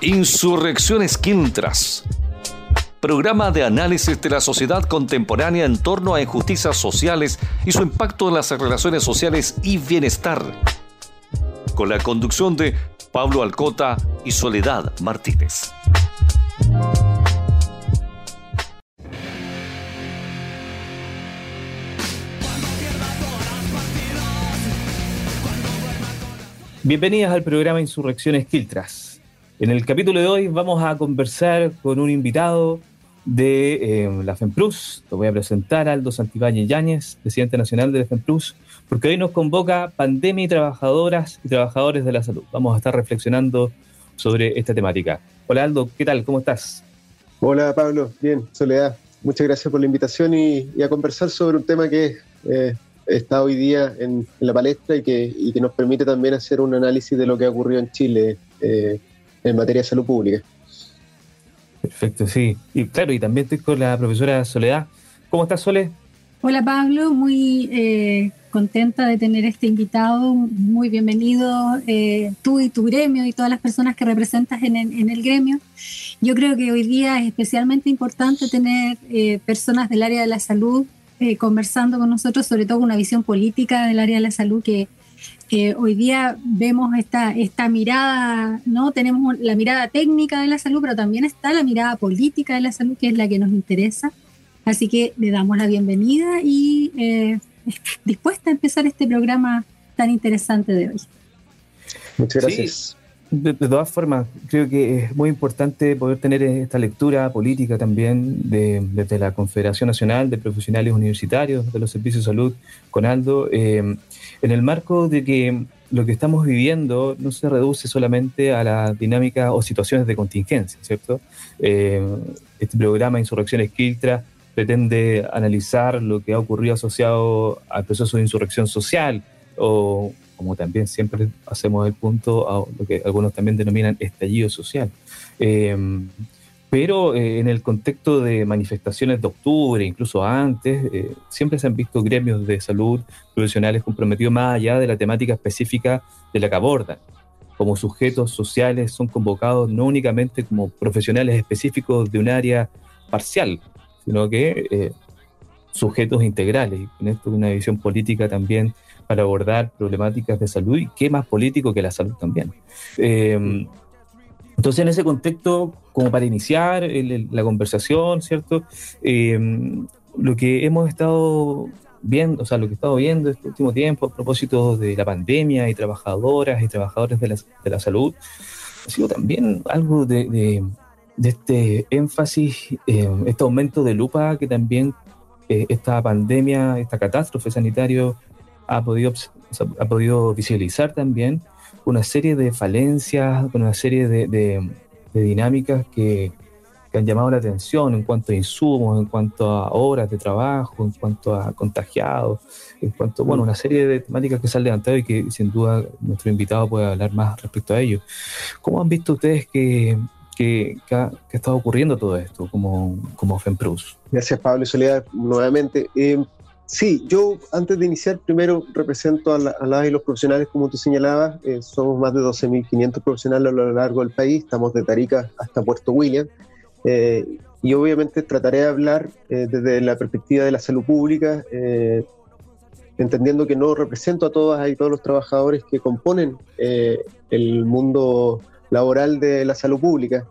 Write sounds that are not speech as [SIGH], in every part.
Insurrecciones Quintras. Programa de análisis de la sociedad contemporánea en torno a injusticias sociales y su impacto en las relaciones sociales y bienestar. Con la conducción de Pablo Alcota y Soledad Martínez. Bienvenidas al programa Insurrecciones Quiltras. En el capítulo de hoy vamos a conversar con un invitado de eh, la FEMPLUS. Lo voy a presentar, Aldo Santibáñez Yáñez, presidente nacional de la FEMPLUS, porque hoy nos convoca Pandemia y Trabajadoras y Trabajadores de la Salud. Vamos a estar reflexionando sobre esta temática. Hola Aldo, ¿qué tal? ¿Cómo estás? Hola Pablo, bien, Soledad. Muchas gracias por la invitación y, a conversar sobre un tema que eh, está hoy día en, la palestra y que, que, nos permite también hacer un análisis de lo que ha ocurrido en Chile eh, en materia de salud pública. Perfecto, sí. Y claro, y también estoy con la profesora Soledad. ¿Cómo estás, Sole? Hola, Pablo. Muy eh, contenta de tener este invitado. Muy bienvenido eh, tú y tu gremio y todas las personas que representas en el, en el gremio. Yo creo que hoy día es especialmente importante tener personas del área de la salud eh, conversando con nosotros, sobre todo con una visión política del área de la salud que hoy día vemos esta, esta mirada, ¿no? Tenemos la mirada técnica de la salud, pero también está la mirada política de la salud, que es la que nos interesa. Así que le damos la bienvenida y eh, [LAUGHS] dispuesta a empezar este programa tan interesante de hoy. Muchas gracias. De, todas formas, creo que es muy importante poder tener esta lectura política también desde la Confederación Nacional de Profesionales Universitarios de los Servicios de Salud, con Aldo, eh, en el marco de que lo que estamos viviendo no se reduce solamente a la dinámica o situaciones de contingencia, ¿cierto? Eh, este programa Insurrecciones Quiltra pretende analizar lo que ha ocurrido asociado al proceso de insurrección social o como también siempre hacemos el punto a lo que algunos también denominan estallido social. Em, pero eh, en el contexto de manifestaciones de octubre, incluso antes, eh, siempre se han visto gremios de salud profesionales comprometidos más allá de la temática específica de la que abordan. Como sujetos sociales son convocados no únicamente como profesionales específicos de un área parcial, sino que eh, sujetos integrales. Y con esto una visión política también para abordar problemáticas de salud y qué más político que la salud también. Eh, entonces, en ese contexto, como para iniciar la conversación, ¿cierto? Eh, lo que hemos estado viendo, o sea, lo que he estado viendo este último tiempo a propósito de la pandemia y trabajadoras y trabajadores de la, de la salud, ha sido también algo de, de, este énfasis, eh, este aumento de lupa que también esta pandemia, esta catástrofe sanitaria ha podido, ha podido visualizar también una serie de falencias, una serie de, de, dinámicas que, que, han llamado la atención en cuanto a insumos, en cuanto a horas de trabajo, en cuanto a contagiados, en cuanto, bueno, una serie de temáticas que se han levantado y que sin duda nuestro invitado puede hablar más respecto a ello. ¿Cómo han visto ustedes que, que, ha, estado ocurriendo todo esto como, como FEMPRUS? Gracias Pablo y Soledad nuevamente. Eh, Sí, yo antes de iniciar, primero represento a, la, y los profesionales, como tú señalabas. Eh, somos más de 12.500 profesionales a lo largo del país, estamos de Tarica hasta Puerto William. Eh, y obviamente trataré de hablar eh, desde la perspectiva de la salud pública, entendiendo que no represento a todas y todos los trabajadores que componen el mundo laboral de la salud pública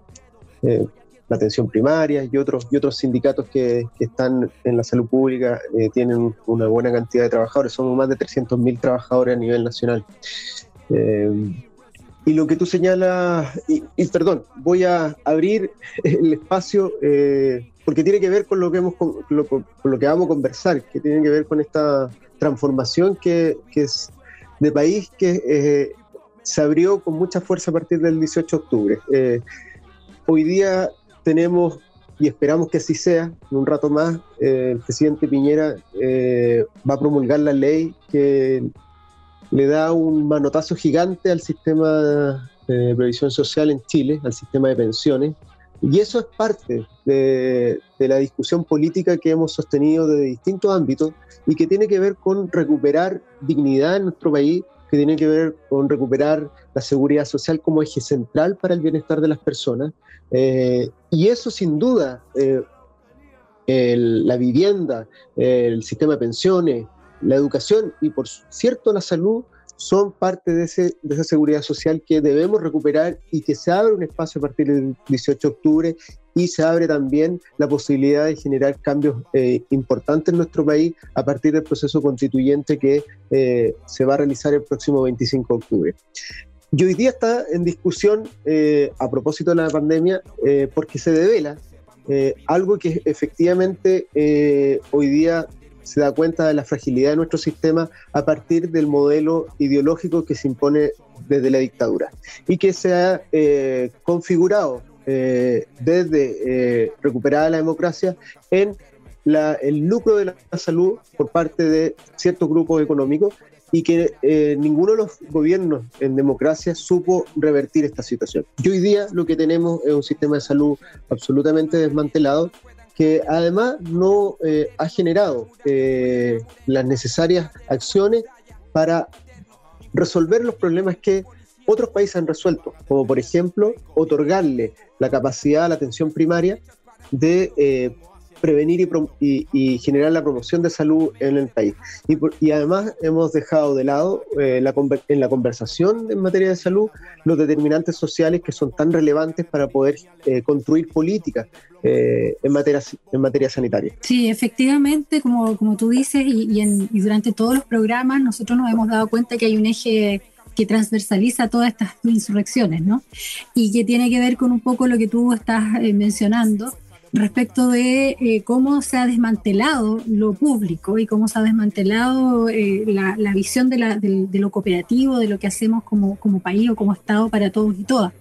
la atención primaria y otros, y otros sindicatos que, están en la salud pública eh, tienen una buena cantidad de trabajadores, somos más de 300.000 trabajadores a nivel nacional. Eh, y lo que tú señalas, y, perdón, voy a abrir el espacio eh, porque tiene que ver con lo que, hemos, con lo, que vamos a conversar, que tiene que ver con esta transformación que, que es de país que se abrió con mucha fuerza a partir del 18 de octubre. hoy día tenemos, y esperamos que así sea, en un rato más, eh, el presidente Piñera eh, va a promulgar la ley que le da un manotazo gigante al sistema de previsión social en Chile, al sistema de pensiones. Y eso es parte de, de, la discusión política que hemos sostenido de distintos ámbitos y que tiene que ver con recuperar dignidad en nuestro país, que tiene que ver con recuperar la seguridad social como eje central para el bienestar de las personas. Eh, y eso sin duda, eh, la vivienda, el sistema de pensiones, la educación y por cierto la salud son parte de, ese, de esa seguridad social que debemos recuperar y que se abre un espacio a partir del 18 de octubre y se abre también la posibilidad de generar cambios eh, importantes en nuestro país a partir del proceso constituyente que eh, se va a realizar el próximo 25 de octubre. Y hoy día está en discusión, eh, a propósito de la pandemia, porque se devela algo que efectivamente hoy día se da cuenta de la fragilidad de nuestro sistema a partir del modelo ideológico que se impone desde la dictadura y que se ha configurado eh, desde eh, recuperar la democracia en el lucro de la salud por parte de ciertos grupos económicos y que eh, ninguno de los gobiernos en democracia supo revertir esta situación. Hoy día lo que tenemos es un sistema de salud absolutamente desmantelado que además no ha generado las necesarias acciones para resolver los problemas que otros países han resuelto, como por ejemplo otorgarle la capacidad a la atención primaria de eh, prevenir y, generar la promoción de salud en el país. Y, además hemos dejado de lado eh, en la conversación en materia de salud los determinantes sociales que son tan relevantes para poder eh, construir políticas en, materia, en materia sanitaria. Sí, efectivamente, como, como tú dices, y, y durante todos los programas nosotros nos hemos dado cuenta que hay un eje que transversaliza todas estas insurrecciones, ¿no? Y que tiene que ver con un poco lo que tú estás eh, mencionando respecto de eh, cómo se ha desmantelado lo público y cómo se ha desmantelado eh, la, visión de, lo cooperativo, de lo que hacemos como, país o como Estado para todos y todas.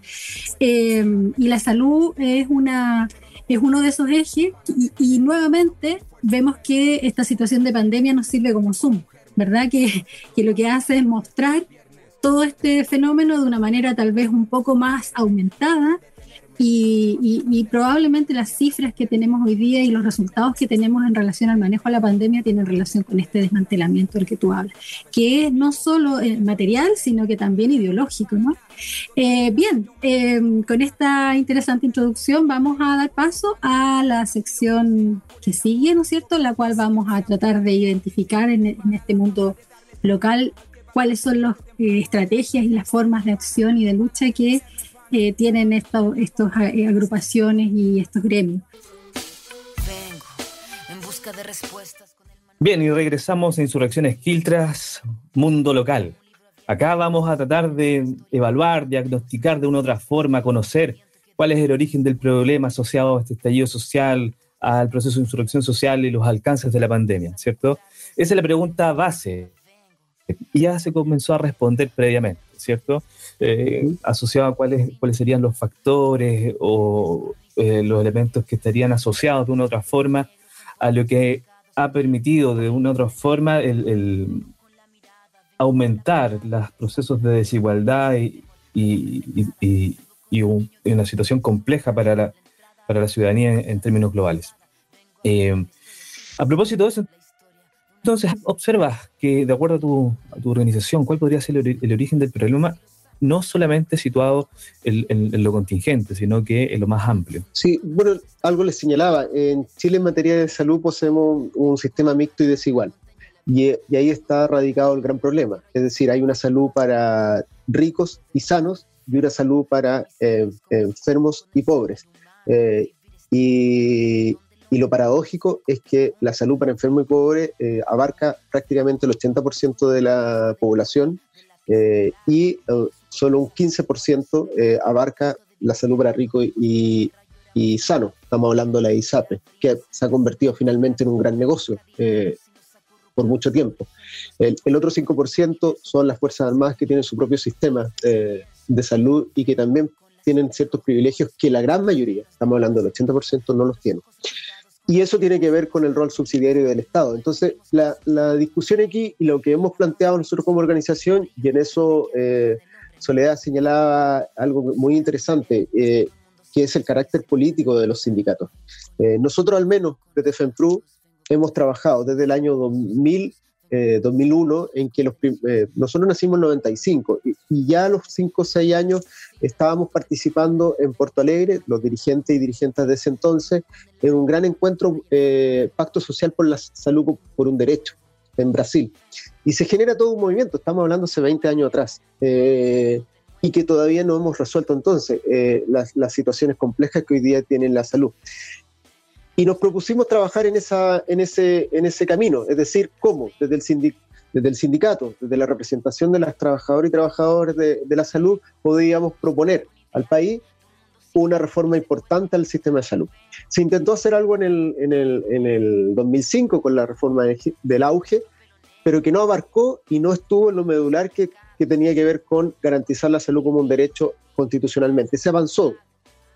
y la salud es, una, es uno de esos ejes y, nuevamente vemos que esta situación de pandemia nos sirve como zoom, ¿verdad? Que lo que hace es mostrar todo este fenómeno de una manera tal vez un poco más aumentada y, probablemente las cifras que tenemos hoy día y los resultados que tenemos en relación al manejo de la pandemia tienen relación con este desmantelamiento del que tú hablas, que es no solo eh, material, sino que también ideológico. ¿no? Eh, bien, em, con esta interesante introducción vamos a dar paso a la sección que sigue, ¿no es cierto?, la cual vamos a tratar de identificar en, en este mundo local cuáles son las eh, estrategias y las formas de acción y de lucha que eh, tienen estas eh, agrupaciones y estos gremios. Bien, y regresamos a Insurrecciones Quiltras, Mundo Local. Acá vamos a tratar de evaluar, diagnosticar de una otra forma, conocer cuál es el origen del problema asociado a este estallido social, al proceso de insurrección social y los alcances de la pandemia, ¿cierto? Esa es la pregunta base ya se comenzó a responder previamente, ¿cierto? Eh, asociado a cuáles, cuáles serían los factores o eh, los elementos que estarían asociados de una u otra forma a lo que ha permitido de una u otra forma el, aumentar los procesos de desigualdad y, una situación compleja para la, para la ciudadanía en, términos globales. Eh, a propósito de eso, entonces, observa que de acuerdo a tu, organización, ¿cuál podría ser el, origen del problema? No solamente situado en, lo contingente, sino que en lo más amplio. Sí, bueno, algo les señalaba. En Chile en materia de salud poseemos un sistema mixto y desigual. Y, ahí está radicado el gran problema. Es decir, hay una salud para ricos y sanos y una salud para eh, enfermos y pobres. Eh, y, y lo paradójico es que la salud para enfermo y pobre eh, abarca prácticamente el 80% de la población eh, y eh, solo un 15% abarca la salud para rico y, sano. Estamos hablando de la ISAPE, que se ha convertido finalmente en un gran negocio por mucho tiempo. El, el, otro 5% son las Fuerzas Armadas que tienen su propio sistema de salud y que también tienen ciertos privilegios que la gran mayoría, estamos hablando del 80%, no los tienen. Y eso tiene que ver con el rol subsidiario del Estado. Entonces, la, discusión aquí y lo que hemos planteado nosotros como organización, y en eso eh, Soledad señalaba algo muy interesante, eh, que es el carácter político de los sindicatos. Eh, nosotros al menos desde FEMPRU hemos trabajado desde el año 2000 2001, en que los, nosotros nacimos en 95 y, y, ya a los 5 o 6 años estábamos participando en Porto Alegre, los dirigentes y dirigentes de ese entonces, en un gran encuentro, Pacto Social por la Salud por un Derecho, en Brasil. Y se genera todo un movimiento, estamos hablando hace 20 años atrás, eh, y que todavía no hemos resuelto entonces eh, las, las, situaciones complejas que hoy día tiene la salud. Y nos propusimos trabajar en, esa, en, ese, en ese camino, es decir, cómo desde el, desde el sindicato, desde la representación de las trabajadoras y trabajadores de, de la salud, podíamos proponer al país una reforma importante al sistema de salud. Se intentó hacer algo en el, en el, en el 2005 con la reforma del auge, pero que no abarcó y no estuvo en lo medular que, que tenía que ver con garantizar la salud como un derecho constitucionalmente. Se avanzó,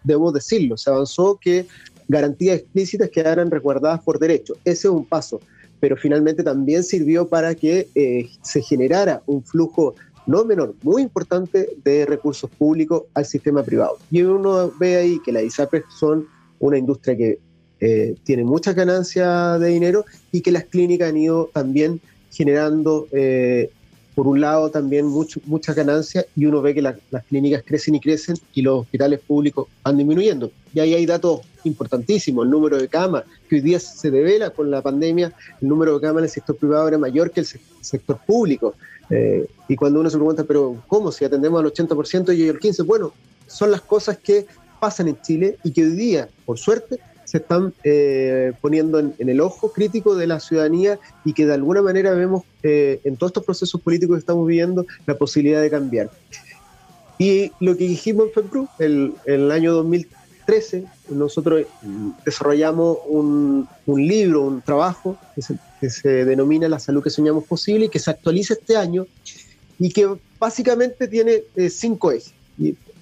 debo decirlo, se avanzó que garantías explícitas quedaran resguardadas por derecho. Ese es un paso, pero finalmente también sirvió para que eh, se generara un flujo no menor, muy importante de recursos públicos al sistema privado. Y uno ve ahí que las ISAPRES son una industria que eh, tiene muchas ganancias de dinero y que las clínicas han ido también generando, eh, por un lado, también muchas ganancias y uno ve que las clínicas crecen y crecen y los hospitales públicos van disminuyendo. Y ahí hay datos importantísimos, el número de camas, que hoy día se devela con la pandemia, el número de camas en el sector privado era mayor que el sector público. Eh, y cuando uno se pregunta, pero ¿cómo si atendemos al 80% y el 15%? Bueno, son las cosas que pasan en Chile y que hoy día, por suerte, se están eh, poniendo en, el ojo crítico de la ciudadanía y que de alguna manera vemos eh, en todos estos procesos políticos que estamos viviendo la posibilidad de cambiar. Y lo que dijimos en FEPRU, el, el año 2013, nosotros desarrollamos un, un libro, un trabajo que se, que se denomina La salud que soñamos posible y que se actualiza este año y que básicamente tiene eh, cinco ejes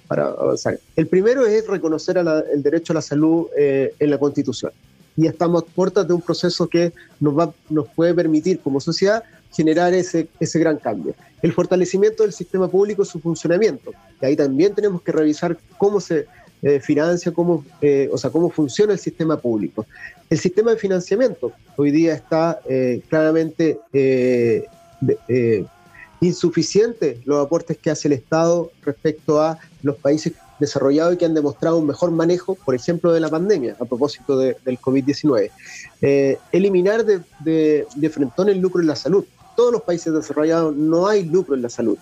para avanzar. El primero es reconocer el derecho a la salud eh, en la Constitución. Y estamos a puertas de un proceso que nos, va, nos puede permitir como sociedad generar ese, ese gran cambio. El fortalecimiento del sistema público y su funcionamiento. Y ahí también tenemos que revisar cómo se eh, financia, cómo, eh, o sea, cómo funciona el sistema público. El sistema de financiamiento hoy día está eh, claramente insuficiente los aportes que hace el Estado respecto a los países desarrollados y que han demostrado un mejor manejo, por ejemplo, de la pandemia, a propósito del COVID-19. eliminar de, de, frentón el lucro en la salud. Todos los países desarrollados no hay lucro en la salud.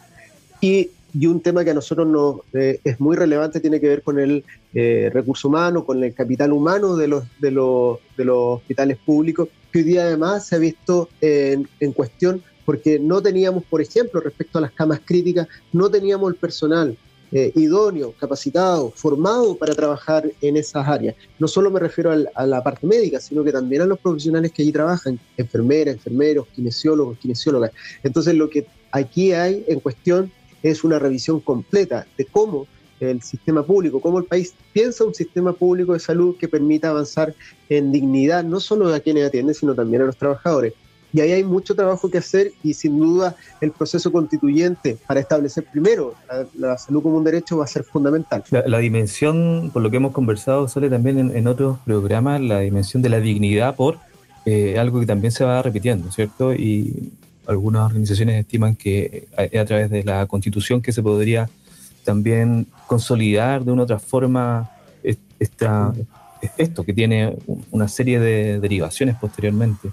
Y y un tema que a nosotros nos, eh, es muy relevante tiene que ver con el eh, recurso humano, con el capital humano de los, de, los, de los hospitales públicos, que hoy día además se ha visto en, en cuestión porque no teníamos, por ejemplo, respecto a las camas críticas, no teníamos el personal eh, idóneo, capacitado, formado para trabajar en esas áreas. No solo me refiero a la parte médica, sino que también a los profesionales que allí trabajan, enfermeras, enfermeros, kinesiólogos, kinesiólogas. Entonces, lo que aquí hay en cuestión es una revisión completa de cómo el sistema público, cómo el país piensa un sistema público de salud que permita avanzar en dignidad, no solo a quienes atienden, sino también a los trabajadores. Y ahí hay mucho trabajo que hacer y sin duda el proceso constituyente para establecer primero la, salud como un derecho va a ser fundamental. La, dimensión, por lo que hemos conversado, sale también en, otros programas, la dimensión de la dignidad por eh, algo que también se va repitiendo, ¿cierto? Y algunas organizaciones estiman que es a través de la constitución que se podría también consolidar de una otra forma esta, esto, que tiene una serie de derivaciones posteriormente.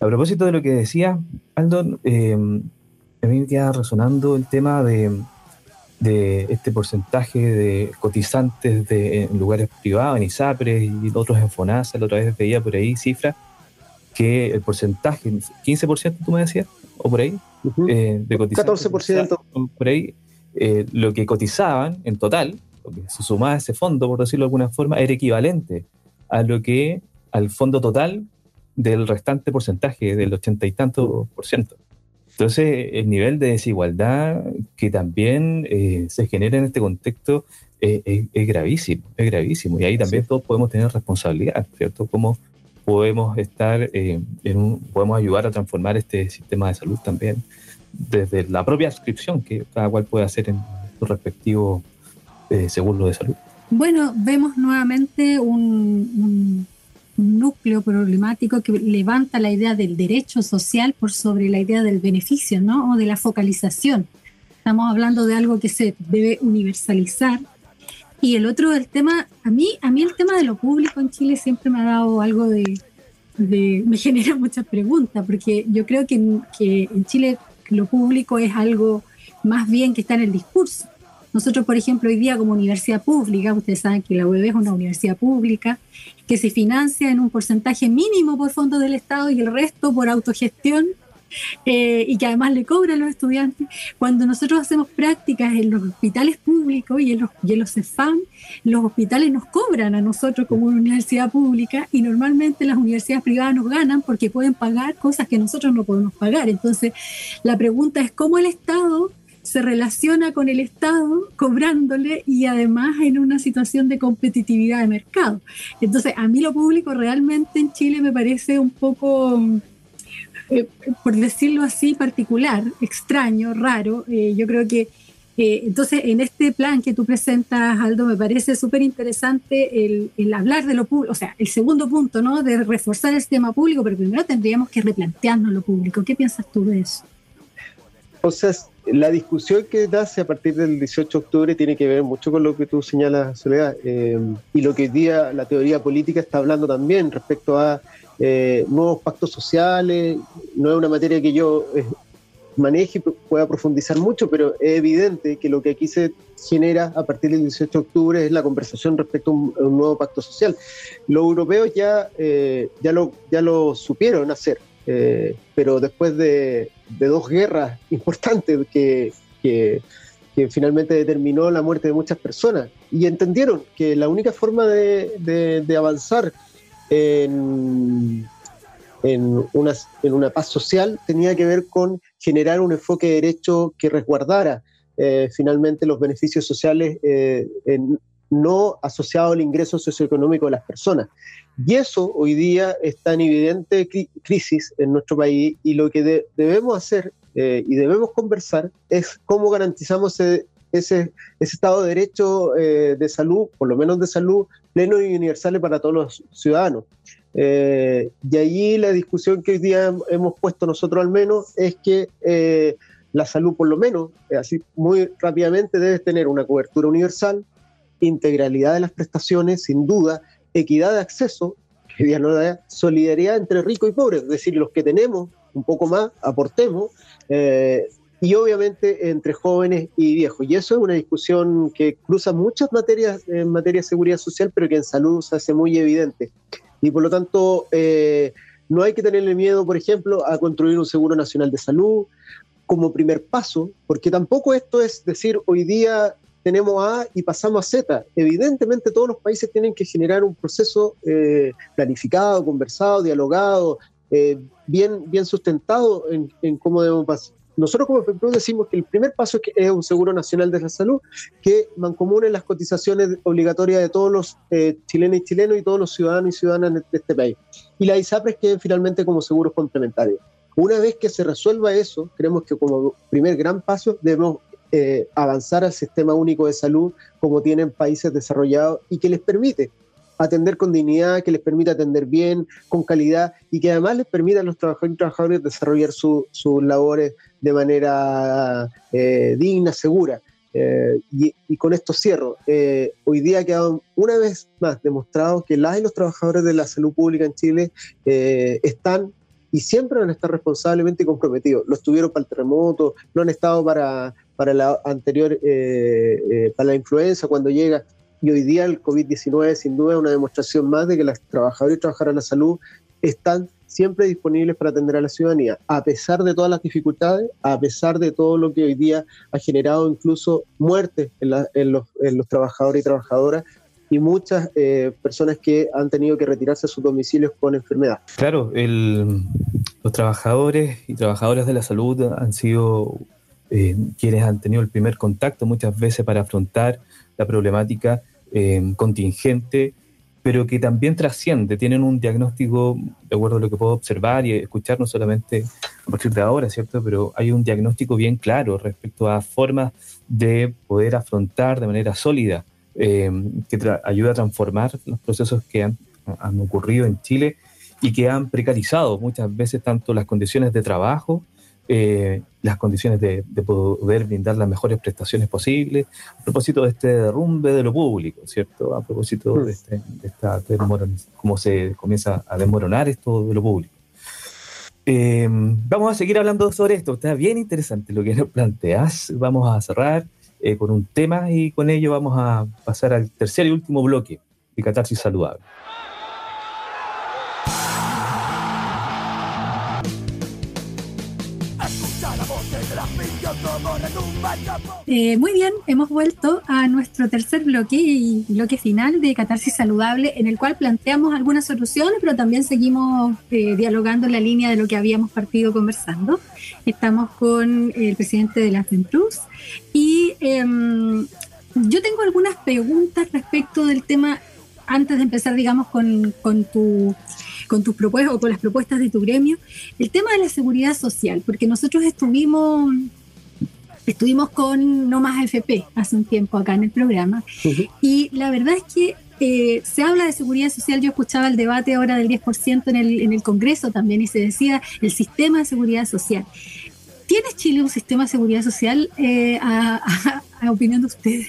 A propósito de lo que decía Aldo, eh, a mí me queda resonando el tema de, de este porcentaje de cotizantes de, en lugares privados, en ISAPRES y otros en FONASA, la otra vez veía por ahí cifras que el porcentaje, 15% tú me decías, o por ahí, eh, de cotización. 14%. Por ahí, eh, lo que cotizaban en total, lo que se sumaba a ese fondo, por decirlo de alguna forma, era equivalente a lo que, al fondo total del restante porcentaje, del ochenta y tanto por ciento. Entonces, el nivel de desigualdad que también eh, se genera en este contexto es, gravísimo, es gravísimo. Y ahí también todos podemos tener responsabilidad, ¿cierto? Como podemos estar eh, en un, podemos ayudar a transformar este sistema de salud también desde la propia adscripción que cada cual puede hacer en su respectivo eh, seguro de salud. Bueno, vemos nuevamente un, núcleo problemático que levanta la idea del derecho social por sobre la idea del beneficio, ¿no? O de la focalización. Estamos hablando de algo que se debe universalizar. Y el otro, el tema, a mí, a mí el tema de lo público en Chile siempre me ha dado algo de, me [LAUGHS] genera muchas preguntas, porque yo creo que, que en Chile lo público es algo más bien que está en el discurso. Nosotros, por ejemplo, hoy día como universidad pública, ustedes saben que la UEB es una universidad pública que se financia en un porcentaje mínimo por fondos del Estado y el resto por autogestión eh, y que además le cobran los estudiantes. Cuando nosotros hacemos prácticas en los hospitales públicos y en los, y en los CEFAM, los hospitales nos cobran a nosotros como una universidad pública y normalmente las universidades privadas nos ganan porque pueden pagar cosas que nosotros no podemos pagar. Entonces, la pregunta es cómo el Estado se relaciona con el Estado cobrándole y además en una situación de competitividad de mercado. Entonces, a mí lo público realmente en Chile me parece un poco, eh, por decirlo así, particular, extraño, raro. Eh, yo creo que, eh, entonces, en este plan que tú presentas, Aldo, me parece súper interesante el, el, hablar de lo público, o sea, el segundo punto, ¿no? De reforzar el sistema público, pero primero tendríamos que replantearnos lo público. ¿Qué piensas tú de eso? O sea, la discusión que nace a partir del 18 de octubre tiene que ver mucho con lo que tú señalas, Soledad, eh, y lo que hoy día la teoría política está hablando también respecto a eh, nuevos pactos sociales. No es una materia que yo eh, maneje y pueda profundizar mucho, pero es evidente que lo que aquí se genera a partir del 18 de octubre es la conversación respecto a un, nuevo pacto social. Los europeos ya, ya, lo, ya lo supieron hacer. pero después de, de dos guerras [LAUGHS] importantes que, que, finalmente determinó la muerte de muchas personas. Y entendieron que la única forma de, de, avanzar en, una, paz social tenía que ver con generar un enfoque de derecho que resguardara eh, finalmente los beneficios sociales eh, no asociado al ingreso socioeconómico de las personas. Y eso hoy día está en evidente crisis en nuestro país y lo que debemos hacer eh, y debemos conversar es cómo garantizamos ese, ese, estado de derecho eh, de salud, por lo menos de salud, pleno y universal para todos los ciudadanos. Eh, y allí la discusión que hoy día hemos puesto nosotros al menos es que la salud por lo menos, así muy rápidamente, debe tener una cobertura universal, integralidad de las prestaciones, sin duda, equidad de acceso, que no solidaridad entre rico y pobre, es decir, los que tenemos un poco más, aportemos, eh, y obviamente entre jóvenes y viejos. Y eso es una discusión que cruza muchas materias en materia de seguridad social, pero que en salud se hace muy evidente. Y por lo tanto, eh, no hay que tenerle miedo, por ejemplo, a construir un seguro nacional de salud como primer paso, porque tampoco esto es decir, hoy día tenemos A y pasamos a Z. Evidentemente todos los países tienen que generar un proceso eh, planificado, conversado, dialogado, eh, bien, bien sustentado en, cómo debemos. Nosotros como FEPRO decimos que el primer paso es, un seguro nacional de la salud que mancomune las cotizaciones obligatorias de todos los eh, chilenos y chilenos y todos los ciudadanos y ciudadanas de este país. Y la ISAPRES queden finalmente como seguros complementarios. Una vez que se resuelva eso, creemos que como primer gran paso debemos eh, avanzar al sistema único de salud como tienen países desarrollados y que les permite atender con dignidad, que les permite atender bien, con calidad y que además les permita a los trabajadores y trabajadores desarrollar sus labores de manera eh, digna, segura. Eh, y, con esto cierro. hoy día ha quedado una vez más demostrado que las y los trabajadores de la salud pública en Chile están y siempre han estado responsablemente comprometidos. Lo estuvieron para el terremoto, no han estado para, para la anterior, eh, eh, para la influenza cuando llega. Y hoy día el COVID-19 sin duda es una demostración más de que las trabajadoras y trabajadoras de la salud están siempre disponibles para atender a la ciudadanía, a pesar de todas las dificultades, a pesar de todo lo que hoy día ha generado incluso muertes en, los, trabajadores y trabajadoras y muchas eh, personas que han tenido que retirarse a sus domicilios con enfermedad. Claro, los trabajadores y trabajadoras de la salud han sido eh, quienes han tenido el primer contacto muchas veces para afrontar la problemática eh, contingente, pero que también trasciende, tienen un diagnóstico, de acuerdo a lo que puedo observar y escuchar, no solamente a partir de ahora, ¿cierto? Pero hay un diagnóstico bien claro respecto a formas de poder afrontar de manera sólida eh, que ayuda a transformar los procesos que han han ocurrido en Chile y que han precarizado muchas veces tanto las condiciones de trabajo, eh, las condiciones de, poder brindar las mejores prestaciones posibles, a propósito de este derrumbe de lo público, ¿cierto? A propósito de, este, esta cómo se comienza a desmoronar esto de lo público. Eh, vamos a seguir hablando sobre esto, está bien interesante lo que nos planteas. Vamos a cerrar eh, con un tema y con ello vamos a pasar al tercer y último bloque de Catarsis Saludable. Eh, muy bien, hemos vuelto a nuestro tercer bloque y bloque final de Catarsis Saludable, en el cual planteamos algunas soluciones, pero también seguimos eh, dialogando en la línea de lo que habíamos partido conversando. Estamos con el presidente de la FEMPRUS y em, yo tengo algunas preguntas respecto del tema antes de empezar, digamos, con, con tu con tus propuestas o con las propuestas de tu gremio, el tema de la seguridad social, porque nosotros estuvimos Estuvimos con No Más AFP hace un tiempo acá en el programa y la verdad es que eh, se habla de seguridad social, yo escuchaba el debate ahora del 10% en el, en el Congreso también y se decía el sistema de seguridad social. ¿Tiene Chile un sistema de seguridad social eh, a, opinión de ustedes?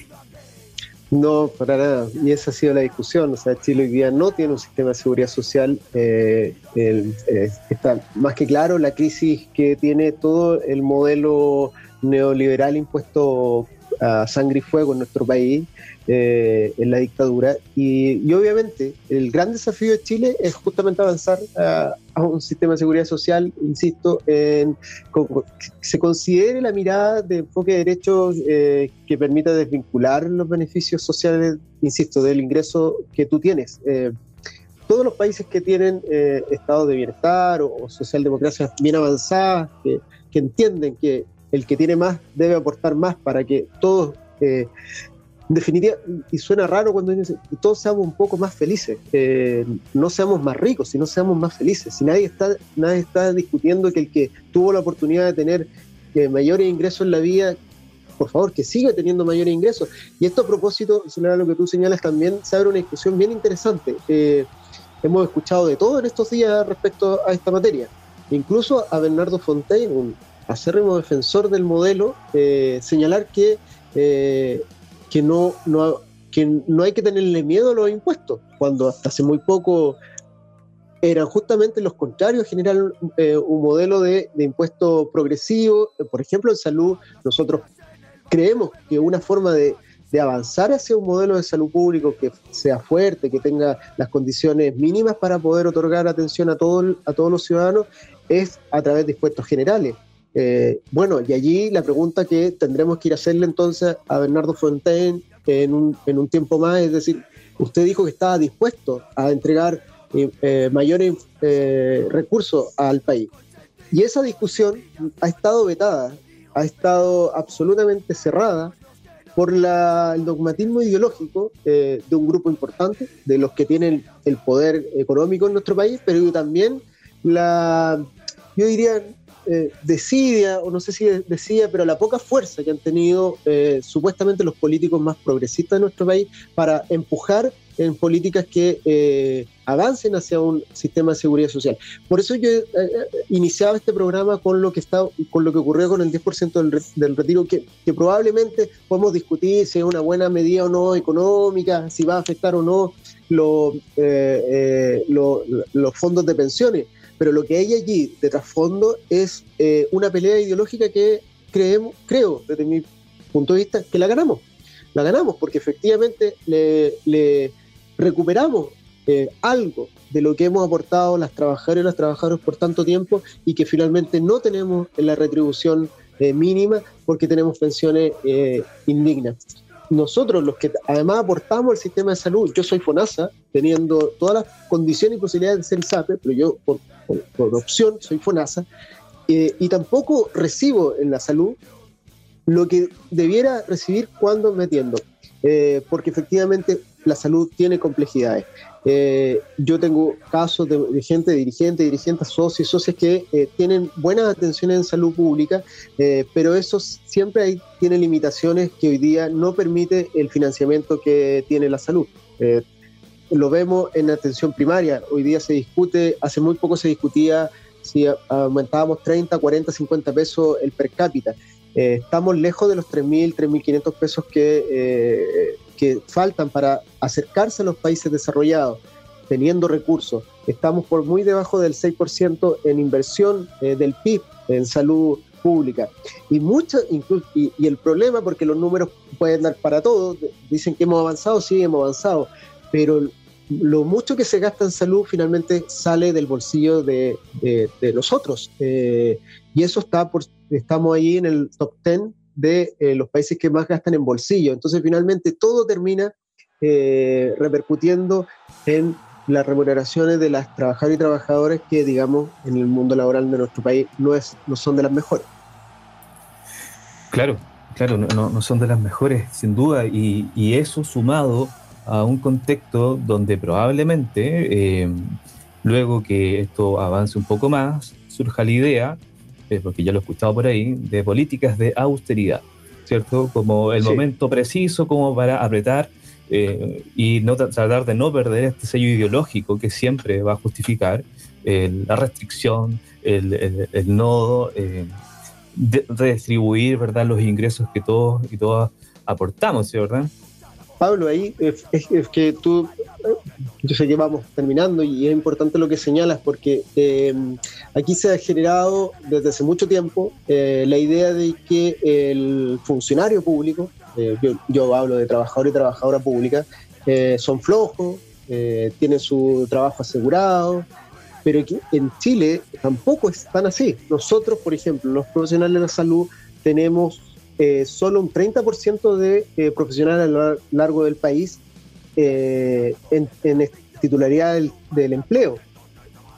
No, para nada. Y esa ha sido la discusión. O sea, Chile hoy día no tiene un sistema de seguridad social. Eh, está más que claro la crisis que tiene todo el modelo neoliberal impuesto a sangre y fuego en nuestro país, eh, en la dictadura. Y, obviamente el gran desafío de Chile es justamente avanzar a, un sistema de seguridad social, insisto, en que se considere la mirada de enfoque de derechos eh, que permita desvincular los beneficios sociales, insisto, del ingreso que tú tienes. Eh, todos los países que tienen estados de bienestar o, o socialdemocracias bien avanzadas, que, que entienden que el que tiene más debe aportar más para que todos, eh, definitiva, y suena raro cuando dicen, todos seamos un poco más felices, eh, no seamos más ricos, sino seamos más felices. Si nadie está, nadie está discutiendo que el que tuvo la oportunidad de tener eh, mayores ingresos en la vida, por favor, que siga teniendo mayores ingresos. Y esto a propósito, a lo que tú señalas también, se abre una discusión bien interesante. Eh, hemos escuchado de todo en estos días respecto a esta materia. Incluso a Bernardo Fontaine, un acérrimo defensor del modelo, eh, señalar que, eh, que, no, no, que no hay que tenerle miedo a los impuestos, cuando hasta hace muy poco eran justamente los contrarios, generar eh, un modelo de, de, impuesto progresivo. Por ejemplo, en salud, nosotros creemos que una forma de, de, avanzar hacia un modelo de salud público que sea fuerte, que tenga las condiciones mínimas para poder otorgar atención a, todo, a todos los ciudadanos, es a través de impuestos generales. Eh, bueno, y allí la pregunta que tendremos que ir a hacerle entonces a Bernardo Fontaine en un, en un tiempo más, es decir, usted dijo que estaba dispuesto a entregar eh, eh, mayores recursos al país. Y esa discusión ha estado vetada, ha estado absolutamente cerrada por el dogmatismo ideológico de un grupo importante, de los que tienen el poder económico en nuestro país, pero también la, yo diría, eh, o no sé si decía, pero la poca fuerza que han tenido eh, supuestamente los políticos más progresistas de nuestro país para empujar en políticas que eh, avancen hacia un sistema de seguridad social. Por eso yo iniciaba este programa con lo que está, con lo que ocurrió con el 10% del, retiro, que, probablemente podemos discutir si es una buena medida o no económica, si va a afectar o no los fondos de pensiones pero lo que hay allí de trasfondo es eh, una pelea ideológica que creemos, creo, desde mi punto de vista, que la ganamos. La ganamos porque efectivamente le, recuperamos eh, algo de lo que hemos aportado las trabajadoras y las trabajadoras por tanto tiempo y que finalmente no tenemos en la retribución eh, mínima porque tenemos pensiones indignas nosotros los que además aportamos al sistema de salud, yo soy FONASA, teniendo todas las condiciones y posibilidades de ser SAPE, pero yo por, opción soy FONASA, eh, y tampoco recibo en la salud lo que debiera recibir cuando metiendo, eh, porque efectivamente la salud tiene complejidades. Eh, yo tengo casos de, gente, dirigentes, dirigentes, socios, socios que eh, tienen buenas atenciones en salud pública, eh, pero eso siempre hay, tiene limitaciones que hoy día no permite el financiamiento que tiene la salud. lo vemos en atención primaria. Hoy día se discute, hace muy poco se discutía si aumentábamos 30, 40, 50 pesos el per cápita. Estamos lejos de los 3.000, 3.500 pesos que, que faltan para acercarse a los países desarrollados, teniendo recursos. Estamos por muy debajo del 6% en inversión eh, del PIB en salud pública. Y, mucho, y, y, el problema, porque los números pueden dar para todo, dicen que hemos avanzado, sí, hemos avanzado, pero lo mucho que se gasta en salud finalmente sale del bolsillo de, de, nosotros. Eh, y eso está por, estamos ahí en el top 10 de eh, los países que más gastan en bolsillo. Entonces finalmente todo termina eh, repercutiendo en las remuneraciones de las trabajadoras y trabajadores que, digamos, en el mundo laboral de nuestro país no, es, no son de las mejores. Claro, claro, no, no son de las mejores, sin duda, y, y eso sumado a un contexto donde probablemente, eh, luego que esto avance un poco más, surja la idea, eh, porque ya lo he escuchado por ahí, de políticas de austeridad, ¿cierto? Como el momento preciso como para apretar eh, y no tratar de no perder este sello ideológico que siempre va a justificar la restricción, el, el, el no redistribuir ¿verdad? los ingresos que todos y todas aportamos, ¿verdad? Pablo, ahí es, que tú, yo sé que vamos terminando y es importante lo que señalas porque em, aquí se ha generado desde hace mucho tiempo eh, la idea de que el funcionario público, eh, yo, hablo de trabajador y trabajadora pública, eh, son flojos, tienen su trabajo asegurado, pero en Chile tampoco es tan así. Nosotros, por ejemplo, los profesionales de la salud tenemos eh, solo un 30% de eh, profesionales a lo largo del país eh, en, titularidad del, empleo.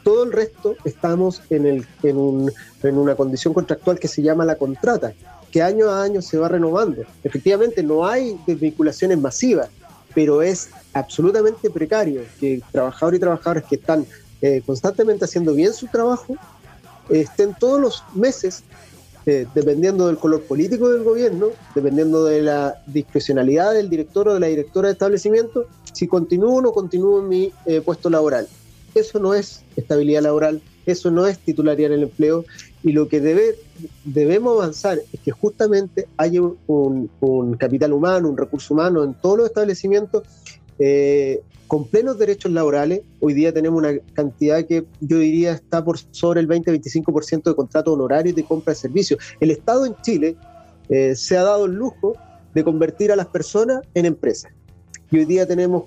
Todo el resto estamos en, en, un, en una condición contractual que se llama la contrata, que año a año se va renovando. Efectivamente, no hay desvinculaciones masivas, pero es absolutamente precario que trabajadores y trabajadoras que están constantemente haciendo bien su trabajo estén todos los meses eh, dependiendo del color político del gobierno, dependiendo de la discrecionalidad del director o de la directora de establecimiento, si continúo o no continúo en mi eh, puesto laboral. Eso no es estabilidad laboral, eso no es titularidad en el empleo y lo que debe, debemos avanzar es que justamente haya un, capital humano, un recurso humano en todos los establecimientos eh, con plenos derechos laborales. Hoy día tenemos una cantidad que yo diría está por sobre el 20-25% de contratos honorarios de compra de servicios. El Estado en Chile eh, se ha dado el lujo de convertir a las personas en empresas. Y hoy día tenemos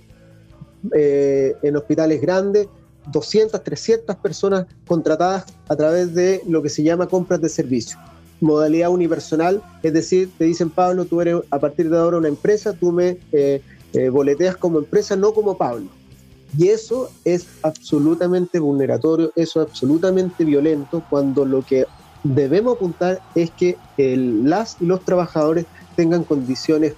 eh, en hospitales grandes 200, 300 personas contratadas a través de lo que se llama compras de servicios. Modalidad unipersonal, es decir, te dicen, Pablo, tú eres a partir de ahora una empresa, tú me eh, eh, boleteas como empresa, no como Pablo. Y eso es absolutamente vulneratorio, eso es absolutamente violento cuando lo que debemos apuntar es que las y los trabajadores tengan condiciones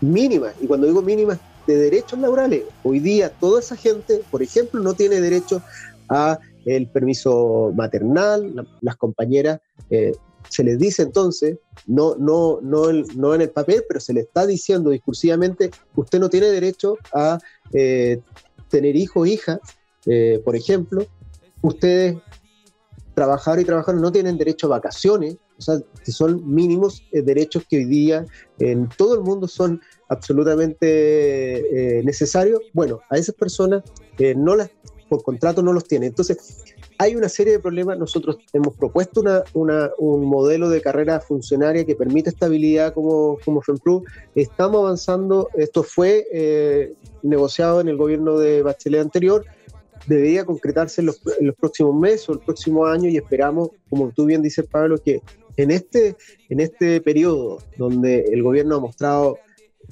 mínimas. Y cuando digo mínimas, de derechos laborales. Hoy día toda esa gente, por ejemplo, no tiene derecho a el permiso maternal, las compañeras eh, se les dice entonces, no, no, no, no en el papel, pero se le está diciendo discursivamente, usted no tiene derecho a eh, tener hijo o hija, eh, por ejemplo, ustedes, trabajadores y trabajadoras, no tienen derecho a vacaciones, o sea, son mínimos eh, derechos que hoy día en todo el mundo son absolutamente necesarios. Bueno, a esas personas no las, por contrato no los tienen. Entonces, hay una serie de problemas. Nosotros hemos propuesto una, un modelo de carrera funcionaria que permite estabilidad como, como FEMPRU. Estamos avanzando. Esto fue eh, negociado en el gobierno de Bachelet anterior. Debería concretarse en los, los, próximos meses o el próximo año y esperamos, como tú bien dices, Pablo, que en este, en este periodo donde el gobierno ha mostrado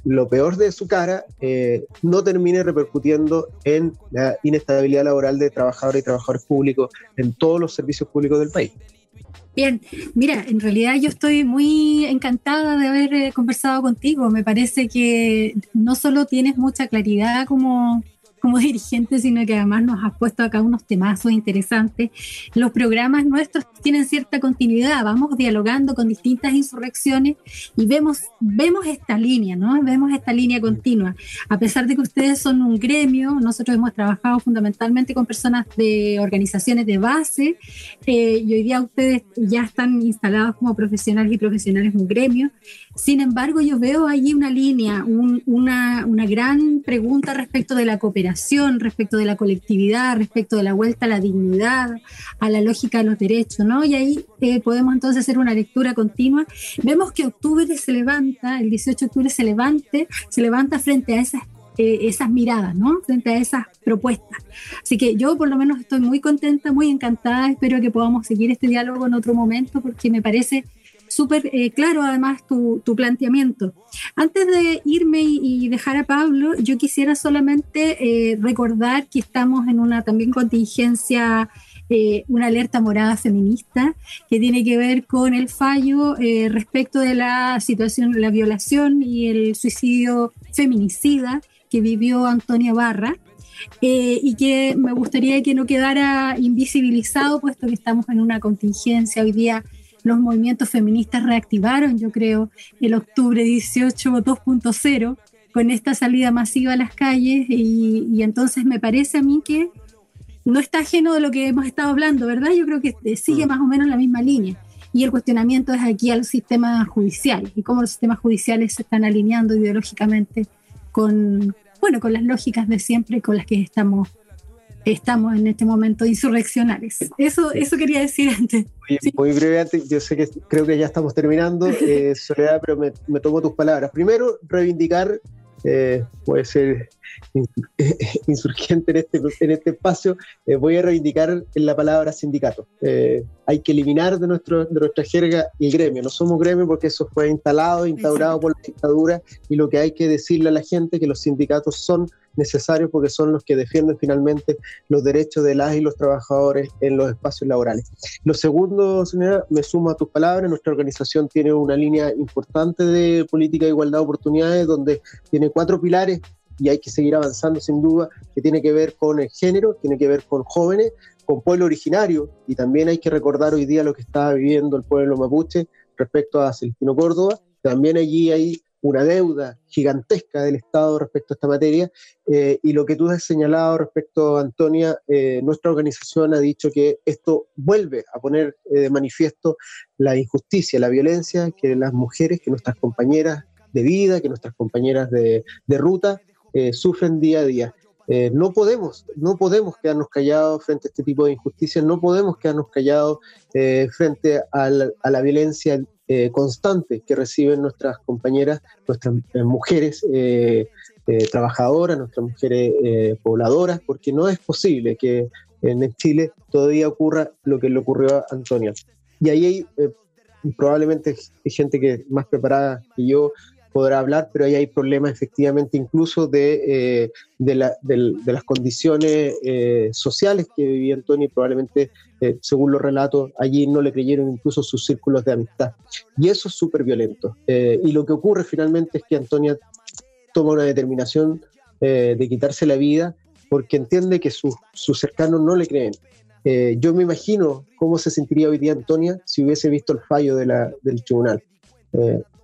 lo peor de su cara eh, no termine repercutiendo en la inestabilidad laboral de trabajadores y trabajadores públicos en todos los servicios públicos del país. Bien, mira, en realidad yo estoy muy encantada de haber eh, conversado contigo. Me parece que no solo tienes mucha claridad como, como [LAUGHS] dirigente, sino que además nos has puesto acá unos temazos interesantes. Los programas nuestros tienen cierta continuidad, vamos dialogando con distintas insurrecciones y vemos, vemos esta línea, ¿no? Vemos esta línea continua. A pesar de que ustedes son un gremio, nosotros hemos trabajado fundamentalmente con personas de organizaciones de base eh, y hoy día ustedes ya están instalados como profesionales y profesionales en un gremio. Sin embargo, yo veo allí una línea, una, una gran pregunta respecto de la cooperación, respecto de la colectividad, respecto de la vuelta a la dignidad, a la lógica de los derechos, ¿no? Y ahí eh, podemos entonces hacer una lectura continua. Vemos que octubre se levanta, el 18 de octubre se levante, se levanta frente a esas eh, esas miradas, ¿no? Frente a esas propuestas. Así que yo por lo menos estoy muy contenta, muy encantada, espero que podamos seguir este diálogo en otro momento porque me parece súper eh, claro además tu, planteamiento. Antes de irme y, dejar a Pablo, yo quisiera solamente eh, recordar que estamos en una también contingencia, eh, una alerta morada feminista que tiene que ver con el fallo respecto de la situación, la violación y el suicidio feminicida que vivió Antonia Barra. y que me gustaría que no quedara invisibilizado, puesto que estamos en una contingencia hoy día los movimientos feministas reactivaron, yo creo, el octubre 18 2.0 con esta salida masiva a las calles y, entonces me parece a mí que no está ajeno de lo que hemos estado hablando, ¿verdad? Yo creo que sigue mm. más o menos la misma línea. Y el cuestionamiento es aquí al sistema judicial y cómo los sistemas judiciales se están alineando ideológicamente con, bueno, con las lógicas de siempre con las que estamos estamos en este momento insurreccionales. Eso, eso quería decir antes. Muy brevemente, yo sé que creo que ya estamos terminando, [LAUGHS] eh, Soledad, pero me, me, tomo tus palabras. Primero, reivindicar, eh, puede ser [LAUGHS] insurgente en este, en este espacio, eh, voy a reivindicar la palabra sindicato. Eh, hay que eliminar de, nuestro, de nuestra jerga el gremio. No somos gremio porque eso fue instalado, instaurado por la dictadura y lo que hay que decirle a la gente es que los sindicatos son necesarios porque son los que defienden finalmente los derechos de las y los trabajadores en los espacios laborales. Lo segundo, señora, me sumo a tus palabras, nuestra organización tiene una línea importante de política de igualdad de oportunidades donde tiene cuatro pilares y hay que seguir avanzando sin duda, que tiene que ver con el género, tiene que ver con jóvenes, con pueblo originario y también hay que recordar hoy día lo que está viviendo el pueblo mapuche respecto a Celestino Córdoba. También allí hay una deuda gigantesca del Estado respecto a esta materia. Eh, y lo que tú has señalado respecto Antonia, eh, nuestra organización ha dicho que esto vuelve a poner eh, de manifiesto la injusticia, la violencia que las mujeres, que nuestras compañeras de vida, que nuestras compañeras de, ruta sufren día a día. no podemos, no podemos quedarnos callados frente a este tipo de injusticias, no podemos quedarnos callados frente a la, a la violencia eh, constante que reciben nuestras compañeras, nuestras eh, mujeres eh, trabajadoras, nuestras mujeres pobladoras, porque no es posible que en Chile todavía ocurra lo que le ocurrió a Antonia. Y ahí hay probablemente gente que más preparada que yo podrá hablar, pero ahí hay problemas efectivamente incluso de, eh, de, las condiciones eh, sociales que vivía Antonio y probablemente, eh, según los relatos, allí no le creyeron incluso sus círculos de amistad. Y eso es súper violento. y lo que ocurre finalmente es que Antonia toma una determinación de quitarse la vida porque entiende que sus cercanos no le creen. yo me imagino cómo se sentiría hoy día Antonia si hubiese visto el fallo de la, del tribunal.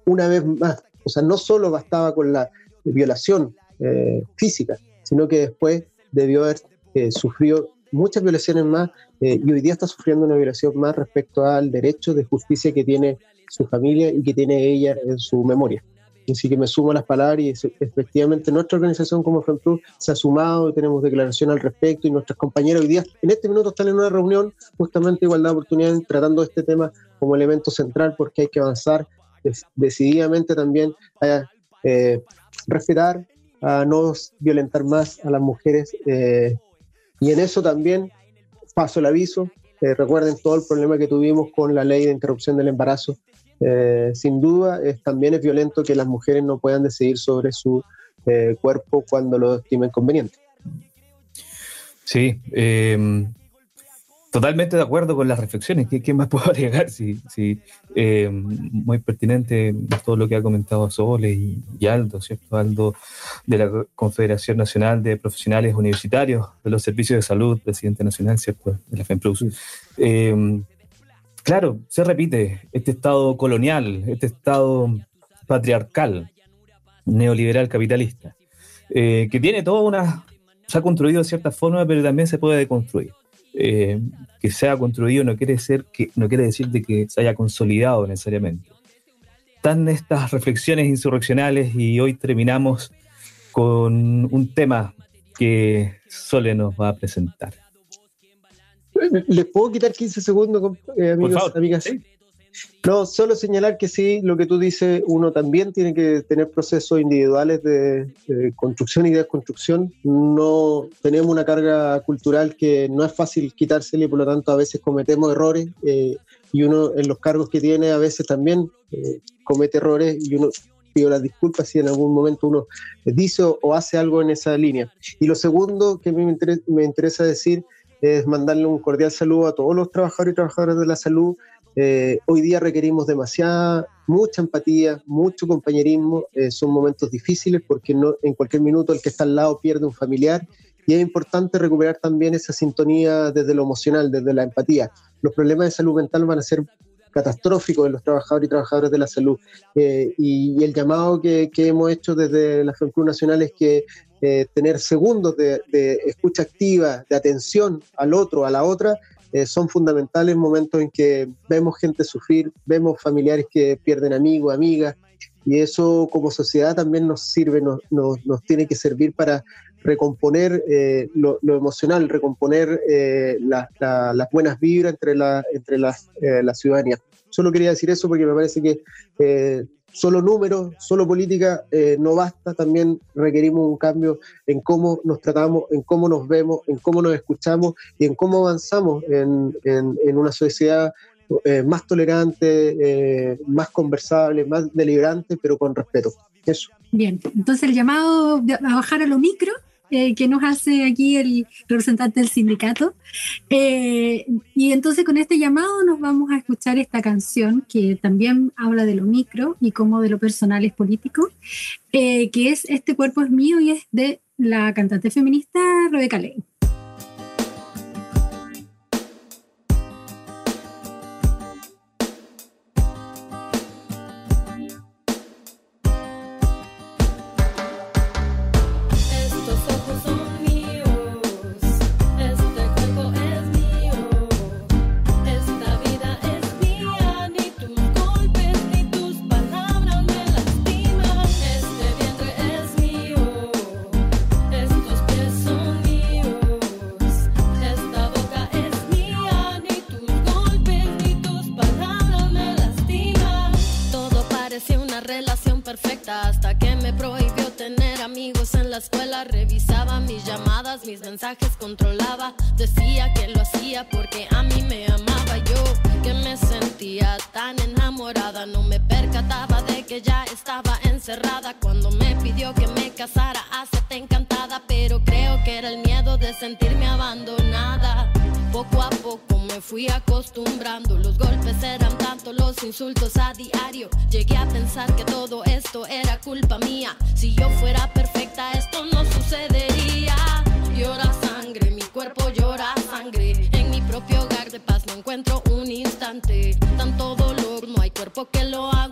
una vez más, o sea, no solo bastaba con la violación eh, física, sino que después debió haber eh, muchas violaciones más eh, y hoy día está sufriendo una violación más respecto al derecho de justicia que tiene su familia y que tiene ella en su memoria. Así que me sumo a las palabras y efectivamente nuestra organización como FEMPRU se ha sumado y tenemos declaración al respecto y nuestras compañeras hoy día en este minuto están en una reunión justamente de igualdad de oportunidades tratando este tema como elemento central porque hay que avanzar decididamente también a eh, respetar, a no violentar más a las mujeres. Eh, y en eso también paso el aviso. Eh, recuerden todo el problema que tuvimos con la ley de interrupción del embarazo. sin duda, también es violento que las mujeres no puedan decidir sobre su cuerpo cuando lo estimen conveniente. Sí, Totalmente de acuerdo con las reflexiones. ¿Qué, más [LAUGHS] puedo agregar? Sí, sí, eh, muy pertinente todo lo que ha comentado Sole y, Aldo, ¿cierto? Aldo de la Confederación Nacional de Profesionales Universitarios de los Servicios de Salud, presidente nacional, ¿cierto? De la FEMPLUS. Eh, claro, se repite este estado colonial, este estado patriarcal, neoliberal capitalista, eh, que tiene toda una. se ha construido de cierta forma, pero también se puede deconstruir. Eh, que se haya construido no quiere, ser que, no quiere decir de que se haya consolidado necesariamente. Están estas reflexiones insurreccionales y hoy terminamos con un tema que Sole nos va a presentar. ¿Les puedo quitar 15 segundos, eh, amigos, amigas? No, solo señalar que sí, lo que tú dices, uno también tiene que tener procesos individuales de, construcción y desconstrucción. No tenemos una carga cultural que no es fácil quitársela y por lo tanto a veces cometemos errores eh, y uno en los cargos que tiene a veces también eh, comete errores y uno pido las disculpas si en algún momento uno dice o hace algo en esa línea. Y lo segundo que a mí me interesa, me interesa decir es mandarle un cordial saludo a todos los trabajadores y trabajadoras de la salud eh, hoy día requerimos demasiada, mucha empatía, mucho compañerismo. Eh, son momentos difíciles porque no, en cualquier minuto el que está al lado pierde un familiar y es importante recuperar también esa sintonía desde lo emocional, desde la empatía. Los problemas de salud mental van a ser catastróficos en los trabajadores y trabajadoras de la salud. Eh, y, el llamado que, hemos hecho desde la FEMCRU Nacional es que tener segundos de, de, escucha activa, de atención al otro, a la otra, eh, son fundamentales momentos en que vemos gente sufrir, vemos familiares que pierden amigos, amigas, y eso como sociedad también nos sirve, nos, nos, tiene que servir para recomponer eh, lo, emocional, recomponer eh, las buenas vibras entre la, entre las, la ciudadanía. Solo quería decir eso porque me parece que solo números, solo política eh, no basta, también requerimos un cambio en cómo nos tratamos, en cómo nos vemos, en cómo nos escuchamos y en cómo avanzamos en, una sociedad eh, más tolerante, eh, más conversable, más deliberante, pero con respeto. Eso. Bien, entonces el llamado a bajar a lo micro eh, que nos hace aquí el representante del sindicato. Eh, y entonces con este llamado nos vamos a escuchar esta canción que también habla de lo micro y como de lo personal es político, eh, que es Este cuerpo es mío y es de la cantante feminista Rebeca Ley. Controlaba. Decía que lo hacía porque a mí me amaba yo, que me sentía tan enamorada. No me percataba de que ya estaba encerrada cuando me pidió que me casara. Acepté encantada, pero creo que era el miedo de sentirme abandonada. Poco a poco me fui acostumbrando, los golpes eran tanto, los insultos a diario. Llegué a pensar que todo esto era culpa mía. Si yo fuera perfecta, esto no sucedería. De paz no encuentro un instante. Tanto dolor, no hay cuerpo que lo aguante.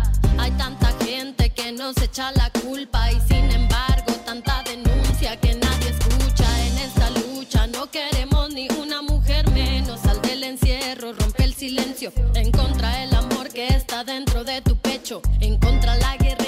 Que nos echa la culpa y sin embargo tanta denuncia que nadie escucha en esta lucha. No queremos ni una mujer menos, sal del encierro, rompe el silencio, en contra el amor que está dentro de tu pecho, en contra la guerrera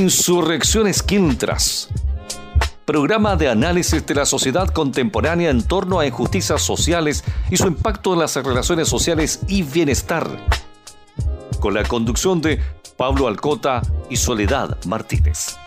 Insurrecciones Quintras. Programa de análisis de la sociedad contemporánea en torno a injusticias sociales y su impacto en las relaciones sociales y bienestar. Con la conducción de Pablo Alcota y Soledad Martínez.